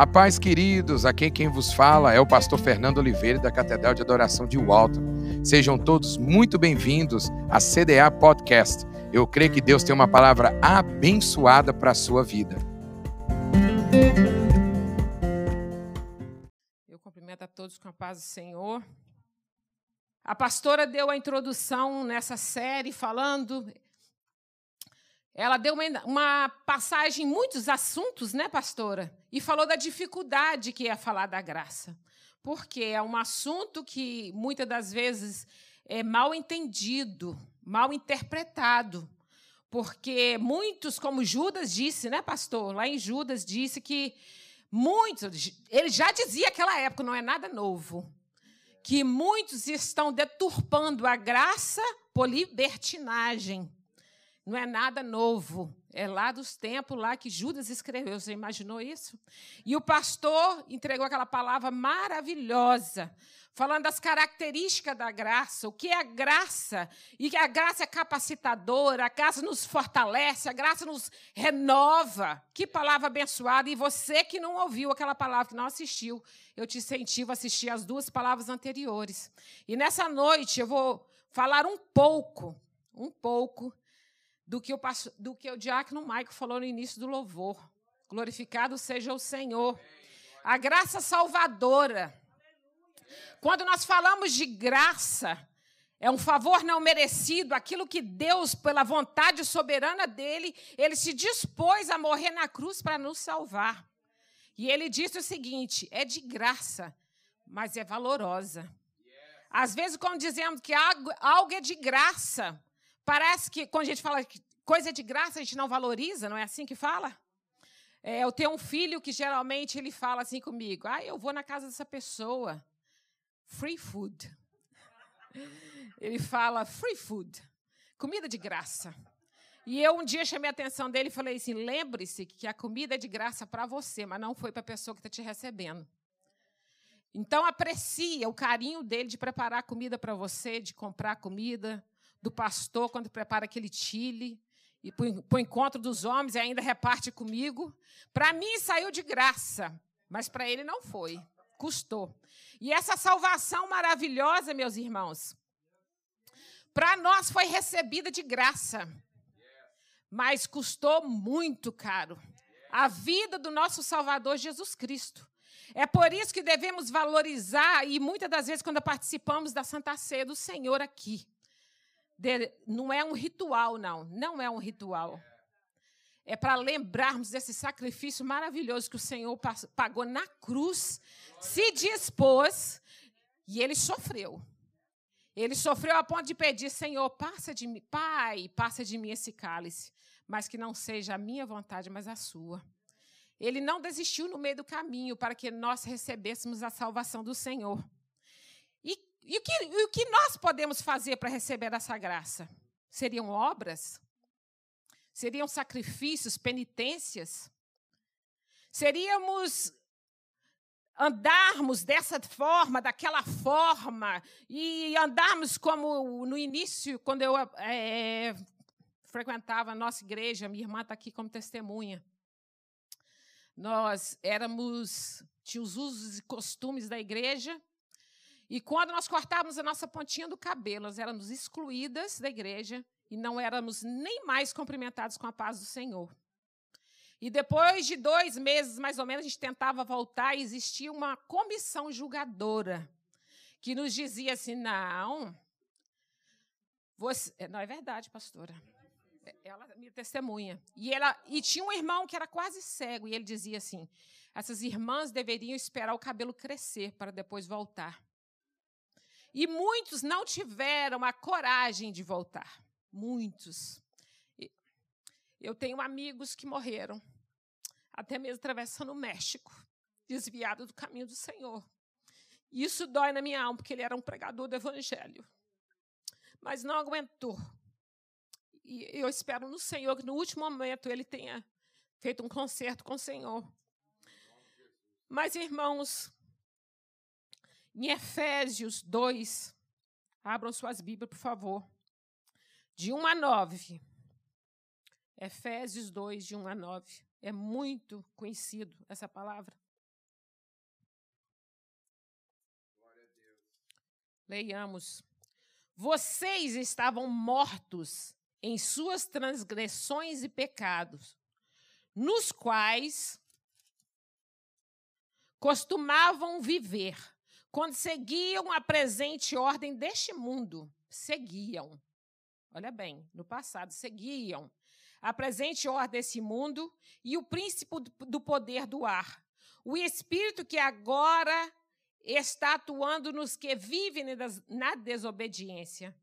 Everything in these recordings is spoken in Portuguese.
A paz, queridos, aqui quem vos fala é o pastor Fernando Oliveira da Catedral de Adoração de Walton. Sejam todos muito bem-vindos à CDA Podcast. Eu creio que Deus tem uma palavra abençoada para a sua vida. Eu cumprimento a todos com a paz do Senhor. A pastora deu a introdução nessa série falando ela deu uma, uma passagem em muitos assuntos, né, pastora? E falou da dificuldade que é falar da graça. Porque é um assunto que muitas das vezes é mal entendido, mal interpretado. Porque muitos, como Judas disse, né, pastor? Lá em Judas disse que muitos, ele já dizia naquela época, não é nada novo, que muitos estão deturpando a graça por libertinagem. Não é nada novo. É lá dos tempos lá que Judas escreveu. Você imaginou isso? E o pastor entregou aquela palavra maravilhosa, falando das características da graça, o que é a graça, e que a graça é capacitadora, a graça nos fortalece, a graça nos renova. Que palavra abençoada! E você que não ouviu aquela palavra, que não assistiu, eu te incentivo a assistir as duas palavras anteriores. E nessa noite eu vou falar um pouco, um pouco do que o, do que o diácono Maico falou no início do louvor. Glorificado seja o Senhor. A graça salvadora. Quando nós falamos de graça, é um favor não merecido, aquilo que Deus, pela vontade soberana dele, ele se dispôs a morrer na cruz para nos salvar. E ele disse o seguinte: é de graça, mas é valorosa. Às vezes, quando dizemos que algo é de graça, Parece que quando a gente fala que coisa de graça, a gente não valoriza, não é assim que fala? É, eu tenho um filho que geralmente ele fala assim comigo: ah, eu vou na casa dessa pessoa. Free food. Ele fala free food, comida de graça. E eu um dia chamei a atenção dele e falei assim: lembre-se que a comida é de graça para você, mas não foi para a pessoa que está te recebendo. Então aprecie o carinho dele de preparar comida para você, de comprar comida, do pastor quando prepara aquele chile e para o encontro dos homens e ainda reparte comigo. Para mim saiu de graça, mas para ele não foi. Custou. E essa salvação maravilhosa, meus irmãos, para nós foi recebida de graça, mas custou muito caro. A vida do nosso Salvador Jesus Cristo. É por isso que devemos valorizar, e muitas das vezes, quando participamos da Santa Ceia do Senhor aqui, de, não é um ritual, não. Não é um ritual. É para lembrarmos desse sacrifício maravilhoso que o Senhor pagou na cruz, se dispôs e ele sofreu. Ele sofreu a ponto de pedir, Senhor, passa de mim, Pai, passa de mim esse cálice, mas que não seja a minha vontade, mas a sua. Ele não desistiu no meio do caminho para que nós recebêssemos a salvação do Senhor. E o que, o que nós podemos fazer para receber essa graça? Seriam obras? Seriam sacrifícios, penitências? Seríamos andarmos dessa forma, daquela forma, e andarmos como no início, quando eu é, frequentava a nossa igreja, minha irmã está aqui como testemunha. Nós éramos, tinha os usos e costumes da igreja, e quando nós cortávamos a nossa pontinha do cabelo, nós éramos excluídas da igreja e não éramos nem mais cumprimentados com a paz do Senhor. E depois de dois meses, mais ou menos, a gente tentava voltar e existia uma comissão julgadora que nos dizia assim: não, você. É, não é verdade, pastora. É, ela me testemunha. E, ela, e tinha um irmão que era quase cego, e ele dizia assim: essas irmãs deveriam esperar o cabelo crescer para depois voltar. E muitos não tiveram a coragem de voltar. Muitos. Eu tenho amigos que morreram, até mesmo atravessando o México, desviado do caminho do Senhor. Isso dói na minha alma, porque ele era um pregador do Evangelho. Mas não aguentou. E eu espero no Senhor que no último momento ele tenha feito um concerto com o Senhor. Mas, irmãos, em Efésios 2, abram suas Bíblias, por favor. De 1 a 9. Efésios 2, de 1 a 9. É muito conhecido essa palavra. Leiamos. Vocês estavam mortos em suas transgressões e pecados, nos quais costumavam viver quando seguiam a presente ordem deste mundo. Seguiam. Olha bem, no passado, seguiam a presente ordem desse mundo e o príncipe do poder do ar. O espírito que agora está atuando nos que vivem na desobediência.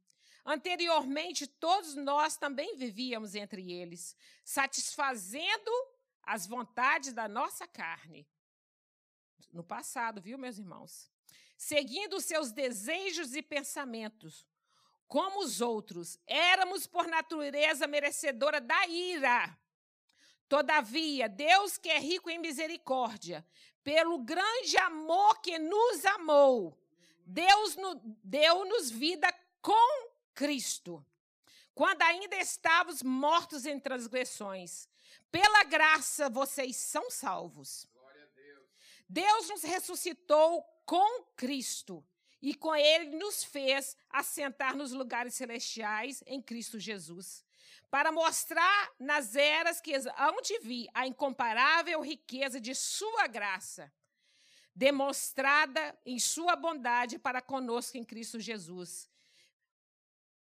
Anteriormente, todos nós também vivíamos entre eles, satisfazendo as vontades da nossa carne. No passado, viu, meus irmãos? Seguindo seus desejos e pensamentos. Como os outros, éramos por natureza merecedora da ira. Todavia, Deus que é rico em misericórdia, pelo grande amor que nos amou, Deus deu-nos vida com Cristo, quando ainda estávamos mortos em transgressões. Pela graça vocês são salvos. Deus. Deus nos ressuscitou com Cristo e com ele nos fez assentar nos lugares celestiais em Cristo Jesus, para mostrar nas eras que hão de vir a incomparável riqueza de sua graça, demonstrada em sua bondade para conosco em Cristo Jesus.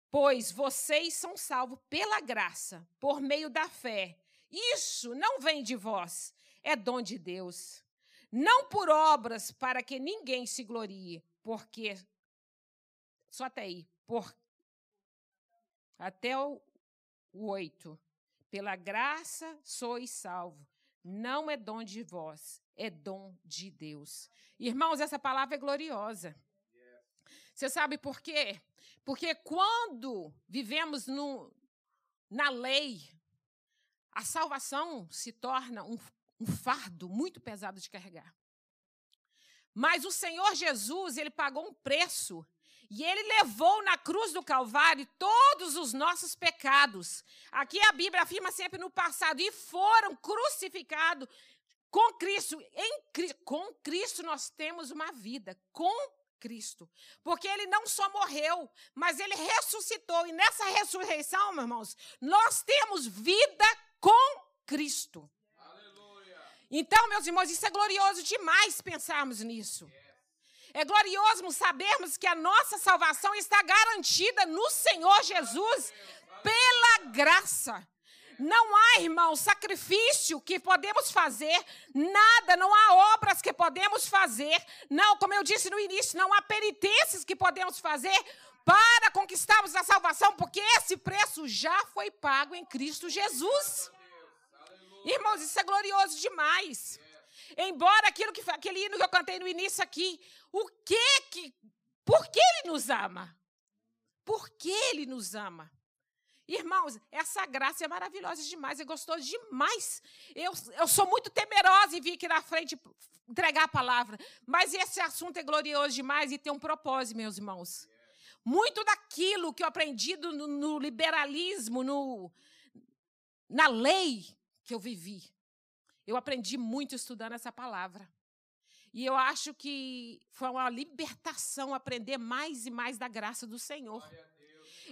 Pois vocês são salvos pela graça, por meio da fé. Isso não vem de vós, é dom de Deus. Não por obras para que ninguém se glorie, porque. Só até aí. Por, até o, o 8. Pela graça sois salvo. Não é dom de vós, é dom de Deus. Irmãos, essa palavra é gloriosa. Você sabe por quê? Porque quando vivemos no, na lei, a salvação se torna um, um fardo muito pesado de carregar. Mas o Senhor Jesus, ele pagou um preço e ele levou na cruz do Calvário todos os nossos pecados. Aqui a Bíblia afirma sempre no passado e foram crucificados com Cristo. Em, com Cristo nós temos uma vida. Com Cristo. Porque ele não só morreu, mas ele ressuscitou. E nessa ressurreição, meus irmãos, nós temos vida com Cristo. Então, meus irmãos, isso é glorioso demais pensarmos nisso. É glorioso sabermos que a nossa salvação está garantida no Senhor Jesus pela graça. Não há, irmão, sacrifício que podemos fazer, nada, não há obras que podemos fazer, não, como eu disse no início, não há penitências que podemos fazer para conquistarmos a salvação, porque esse preço já foi pago em Cristo Jesus. Irmãos, isso é glorioso demais. Embora aquilo que aquele hino que eu cantei no início aqui, o que que por que ele nos ama? Por que ele nos ama? Irmãos, essa graça é maravilhosa demais, é gostoso demais. Eu, eu sou muito temerosa em vir aqui na frente entregar a palavra, mas esse assunto é glorioso demais e tem um propósito, meus irmãos. Muito daquilo que eu aprendi no, no liberalismo, no, na lei, que eu vivi. Eu aprendi muito estudando essa palavra. E eu acho que foi uma libertação aprender mais e mais da graça do Senhor.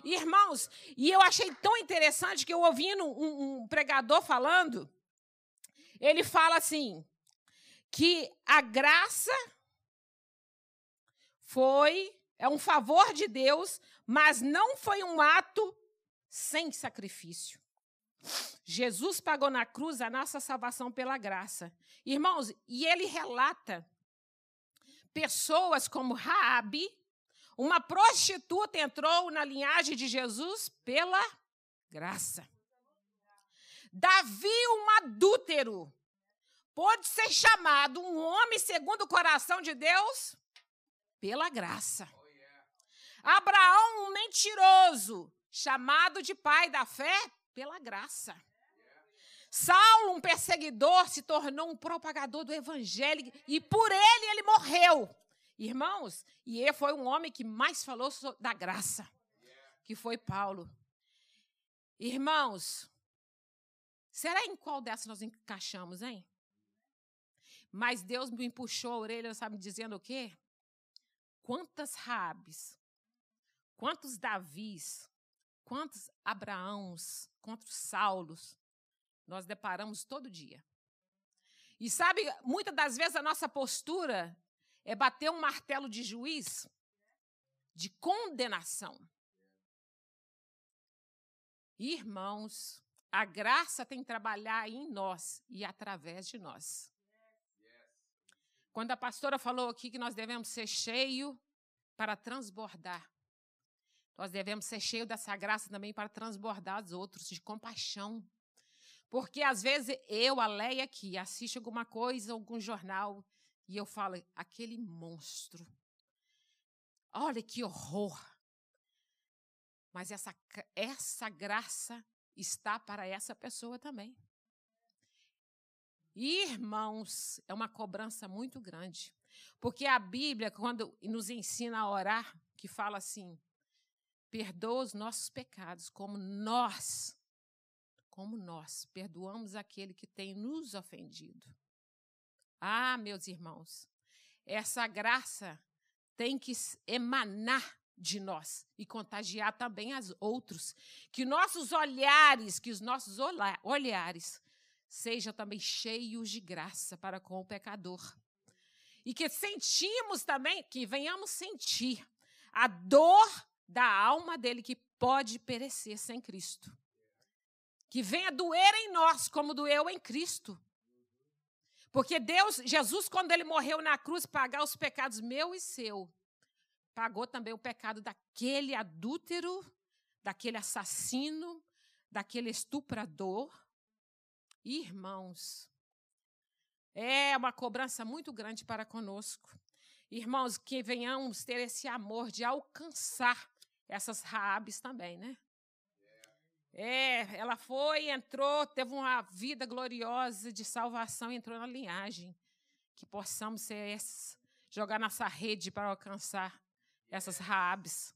Irmãos, e eu achei tão interessante que eu ouvindo um, um pregador falando, ele fala assim, que a graça foi, é um favor de Deus, mas não foi um ato sem sacrifício. Jesus pagou na cruz a nossa salvação pela graça. Irmãos, e ele relata pessoas como Raabe, uma prostituta entrou na linhagem de Jesus pela graça. Davi, um adúltero, pode ser chamado um homem segundo o coração de Deus pela graça. Abraão, um mentiroso, chamado de pai da fé pela graça. Saulo, um perseguidor, se tornou um propagador do evangelho e por ele ele morreu. Irmãos, e ele foi um homem que mais falou da graça, que foi Paulo. Irmãos, será em qual dessas nós encaixamos, hein? Mas Deus me puxou a orelha, sabe, dizendo o quê? Quantas rabes quantos Davis, quantos Abraãos, quantos Saulos nós deparamos todo dia. E sabe, muitas das vezes a nossa postura é bater um martelo de juiz, de condenação. Irmãos, a graça tem que trabalhar em nós e através de nós. Quando a pastora falou aqui que nós devemos ser cheio para transbordar, nós devemos ser cheio dessa graça também para transbordar os outros de compaixão. Porque às vezes eu, a Leia aqui, assisto alguma coisa, algum jornal, e eu falo, aquele monstro. Olha que horror. Mas essa, essa graça está para essa pessoa também. Irmãos, é uma cobrança muito grande. Porque a Bíblia, quando nos ensina a orar, que fala assim: perdoa os nossos pecados, como nós, como nós perdoamos aquele que tem nos ofendido. Ah, meus irmãos, essa graça tem que emanar de nós e contagiar também as outros. Que nossos olhares, que os nossos olhares sejam também cheios de graça para com o pecador. E que sentimos também, que venhamos sentir a dor da alma dele que pode perecer sem Cristo. Que venha doer em nós como doeu em Cristo. Porque Deus, Jesus, quando ele morreu na cruz, pagar os pecados meu e seu, pagou também o pecado daquele adúltero, daquele assassino, daquele estuprador. Irmãos, é uma cobrança muito grande para conosco. Irmãos, que venhamos ter esse amor de alcançar essas Raabes também, né? É, ela foi, entrou, teve uma vida gloriosa de salvação, entrou na linhagem. Que possamos ser esses, jogar nossa rede para alcançar essas Raabes.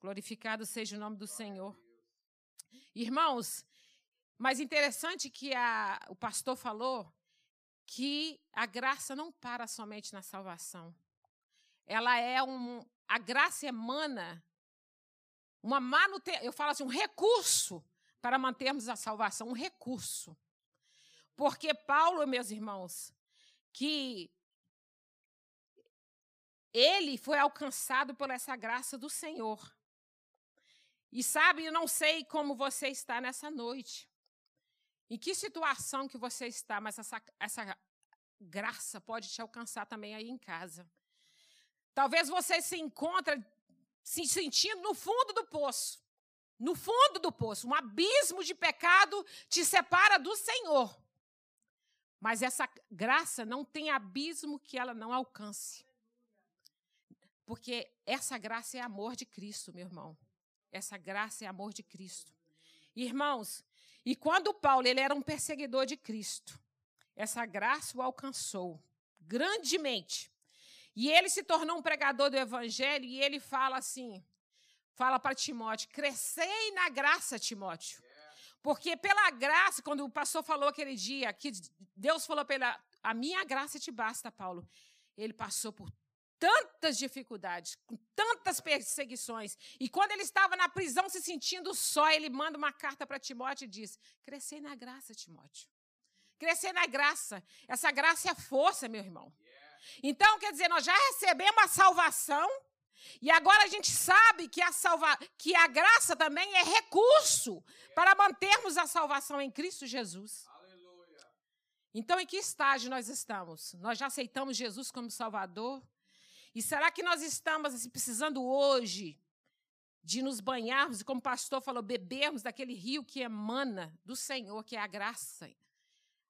Glorificado seja o nome do Senhor. Irmãos, mas interessante que a, o pastor falou que a graça não para somente na salvação. Ela é um. A graça emana uma manutenção, eu falo assim, um recurso para mantermos a salvação, um recurso. Porque Paulo, meus irmãos, que ele foi alcançado por essa graça do Senhor. E sabe, eu não sei como você está nessa noite. Em que situação que você está, mas essa, essa graça pode te alcançar também aí em casa. Talvez você se encontre se sentindo no fundo do poço. No fundo do poço, um abismo de pecado te separa do Senhor. Mas essa graça não tem abismo que ela não alcance. Porque essa graça é amor de Cristo, meu irmão. Essa graça é amor de Cristo. Irmãos, e quando Paulo ele era um perseguidor de Cristo, essa graça o alcançou grandemente. E ele se tornou um pregador do evangelho e ele fala assim: fala para Timóteo: crescei na graça, Timóteo. Porque pela graça, quando o pastor falou aquele dia, que Deus falou ele: a minha graça te basta, Paulo. Ele passou por tantas dificuldades, com tantas perseguições. E quando ele estava na prisão se sentindo só, ele manda uma carta para Timóteo e diz: crescei na graça, Timóteo. Crescer na graça. Essa graça é força, meu irmão. Então, quer dizer, nós já recebemos a salvação e agora a gente sabe que a, salva... que a graça também é recurso para mantermos a salvação em Cristo Jesus. Aleluia. Então, em que estágio nós estamos? Nós já aceitamos Jesus como Salvador? E será que nós estamos assim, precisando hoje de nos banharmos e, como o pastor falou, bebermos daquele rio que emana do Senhor, que é a graça?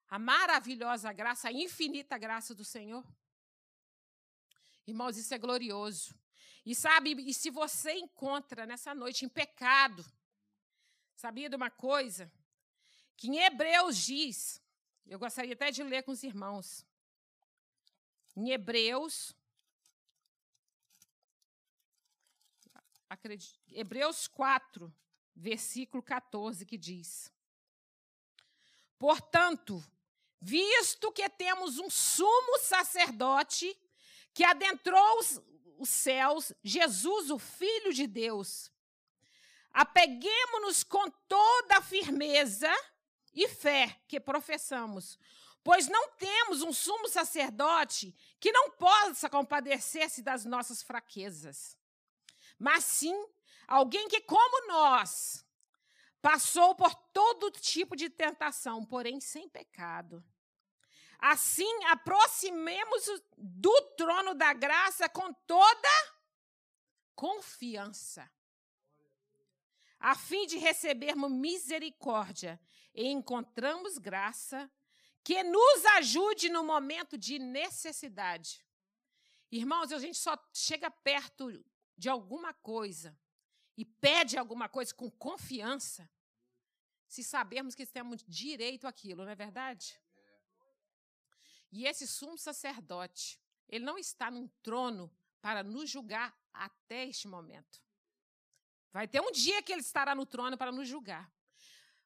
A maravilhosa graça, a infinita graça do Senhor? Irmãos, isso é glorioso. E sabe, e se você encontra nessa noite em pecado, sabia de uma coisa? Que em Hebreus diz, eu gostaria até de ler com os irmãos. Em Hebreus, acredito, Hebreus 4, versículo 14, que diz: Portanto, visto que temos um sumo sacerdote que adentrou os, os céus, Jesus, o Filho de Deus. Apeguemos-nos com toda a firmeza e fé que professamos, pois não temos um sumo sacerdote que não possa compadecer-se das nossas fraquezas, mas sim alguém que, como nós, passou por todo tipo de tentação, porém sem pecado. Assim, aproximemos do trono da graça com toda confiança, a fim de recebermos misericórdia e encontramos graça que nos ajude no momento de necessidade. Irmãos, a gente só chega perto de alguma coisa e pede alguma coisa com confiança se sabermos que temos direito àquilo, não é verdade? E esse sumo sacerdote, ele não está num trono para nos julgar até este momento. Vai ter um dia que ele estará no trono para nos julgar.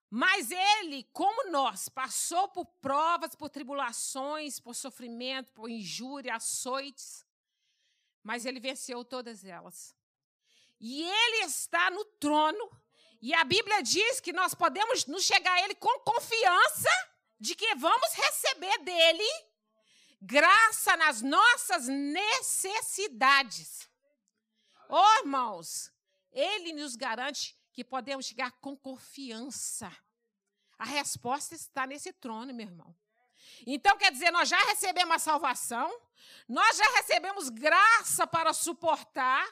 Mas ele, como nós, passou por provas, por tribulações, por sofrimento, por injúria, açoites, mas ele venceu todas elas. E ele está no trono, e a Bíblia diz que nós podemos nos chegar a ele com confiança de que vamos receber dele graça nas nossas necessidades. Oh, irmãos, ele nos garante que podemos chegar com confiança. A resposta está nesse trono, meu irmão. Então, quer dizer, nós já recebemos a salvação, nós já recebemos graça para suportar,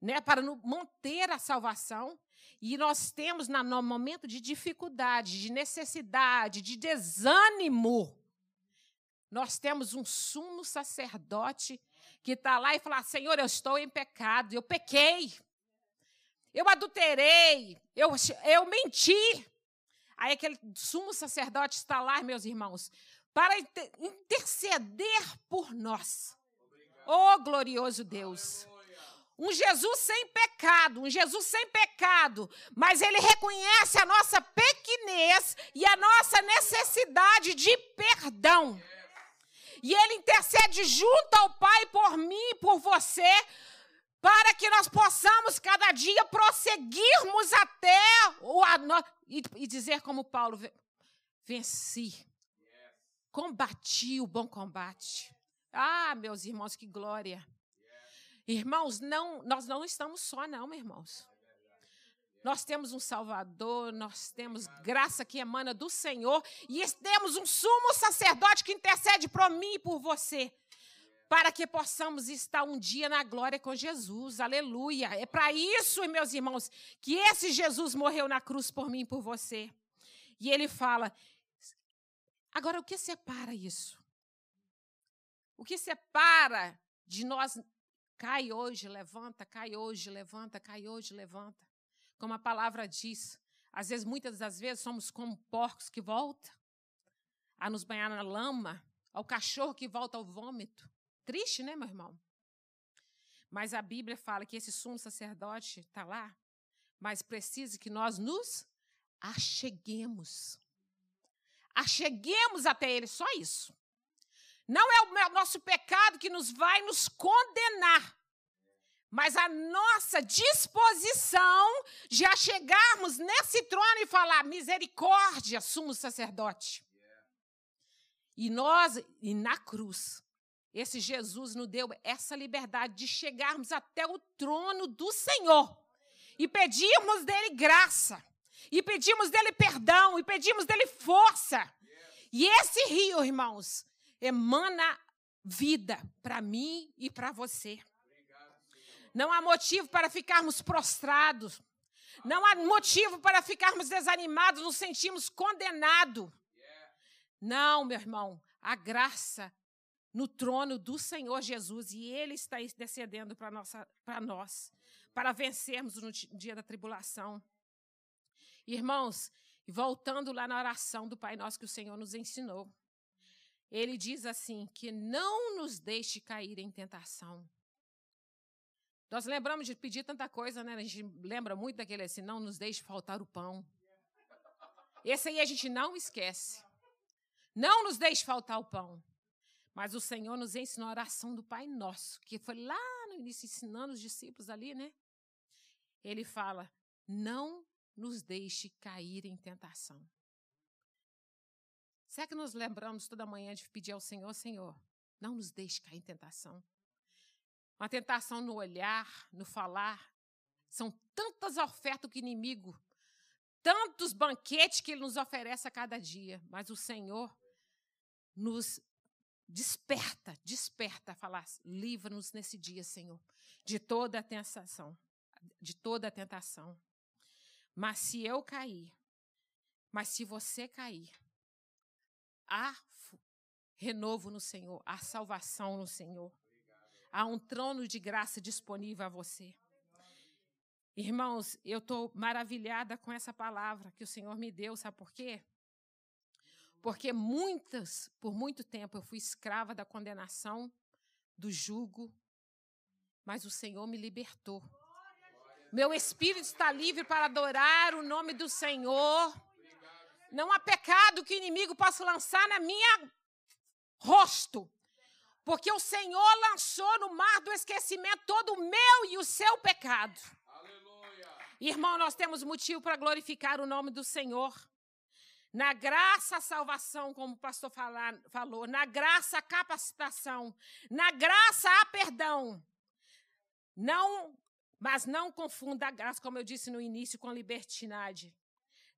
né, para manter a salvação, e nós temos, no momento de dificuldade, de necessidade, de desânimo, nós temos um sumo sacerdote que está lá e fala: Senhor, eu estou em pecado, eu pequei, eu adulterei, eu, eu menti. Aí aquele sumo sacerdote está lá, meus irmãos, para interceder por nós. Oh, glorioso Deus! Um Jesus sem pecado, um Jesus sem pecado, mas ele reconhece a nossa pequenez e a nossa necessidade de perdão. E ele intercede junto ao Pai por mim e por você, para que nós possamos cada dia prosseguirmos até o e, e dizer como Paulo venci. Combati o bom combate. Ah, meus irmãos, que glória. Irmãos, não, nós não estamos só não, meus irmãos. Nós temos um Salvador, nós temos graça que emana do Senhor e temos um sumo sacerdote que intercede por mim e por você, para que possamos estar um dia na glória com Jesus. Aleluia. É para isso, meus irmãos, que esse Jesus morreu na cruz por mim e por você. E ele fala: agora o que separa isso? O que separa de nós cai hoje, levanta, cai hoje, levanta, cai hoje, levanta? Como a palavra diz, às vezes, muitas das vezes, somos como porcos que voltam a nos banhar na lama, ao cachorro que volta ao vômito. Triste, né, meu irmão? Mas a Bíblia fala que esse sumo sacerdote está lá, mas precisa que nós nos acheguemos. Acheguemos até ele, só isso. Não é o nosso pecado que nos vai nos condenar, mas a nossa disposição de a chegarmos nesse trono e falar misericórdia, sumo sacerdote. E nós, e na cruz, esse Jesus nos deu essa liberdade de chegarmos até o trono do Senhor e pedirmos dele graça, e pedimos dele perdão, e pedimos dele força. E esse rio, irmãos, emana vida para mim e para você. Não há motivo para ficarmos prostrados. Não há motivo para ficarmos desanimados, nos sentimos condenados. Não, meu irmão, a graça no trono do Senhor Jesus e Ele está descendendo para nós, para vencermos no dia da tribulação. Irmãos, voltando lá na oração do Pai Nosso que o Senhor nos ensinou, Ele diz assim: que não nos deixe cair em tentação nós lembramos de pedir tanta coisa, né? A gente lembra muito daquele assim, não nos deixe faltar o pão. Esse aí a gente não esquece. Não nos deixe faltar o pão. Mas o Senhor nos ensinou a oração do Pai Nosso, que foi lá no início, ensinando os discípulos ali, né? Ele fala: não nos deixe cair em tentação. Será que nos lembramos toda manhã de pedir ao Senhor, Senhor, não nos deixe cair em tentação? Uma tentação no olhar, no falar. São tantas ofertas que o inimigo, tantos banquetes que ele nos oferece a cada dia, mas o Senhor nos desperta, desperta a falar, livra-nos nesse dia, Senhor, de toda a tentação, de toda a tentação. Mas se eu cair, mas se você cair, há renovo no Senhor, há salvação no Senhor. Há um trono de graça disponível a você. Irmãos, eu estou maravilhada com essa palavra que o Senhor me deu, sabe por quê? Porque muitas, por muito tempo, eu fui escrava da condenação, do jugo, mas o Senhor me libertou. Meu espírito está livre para adorar o nome do Senhor. Não há pecado que o inimigo possa lançar na minha rosto. Porque o Senhor lançou no mar do esquecimento todo o meu e o seu pecado. Aleluia. Irmão, nós temos motivo para glorificar o nome do Senhor. Na graça a salvação, como o pastor falar, falou, na graça a capacitação, na graça a perdão. Não, mas não confunda a graça, como eu disse no início, com libertinagem.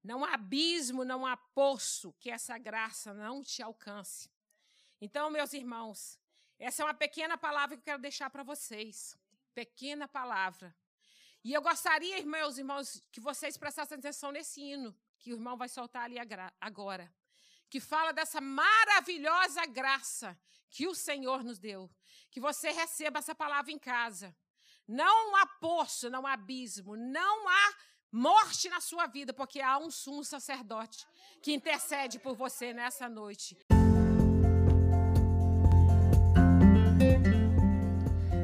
Não há abismo, não há poço que essa graça não te alcance. Então, meus irmãos, essa é uma pequena palavra que eu quero deixar para vocês. Pequena palavra. E eu gostaria, meus irmãos, que vocês prestassem atenção nesse hino que o irmão vai soltar ali agora. Que fala dessa maravilhosa graça que o Senhor nos deu. Que você receba essa palavra em casa. Não há poço, não há abismo, não há morte na sua vida, porque há um sumo sacerdote que intercede por você nessa noite.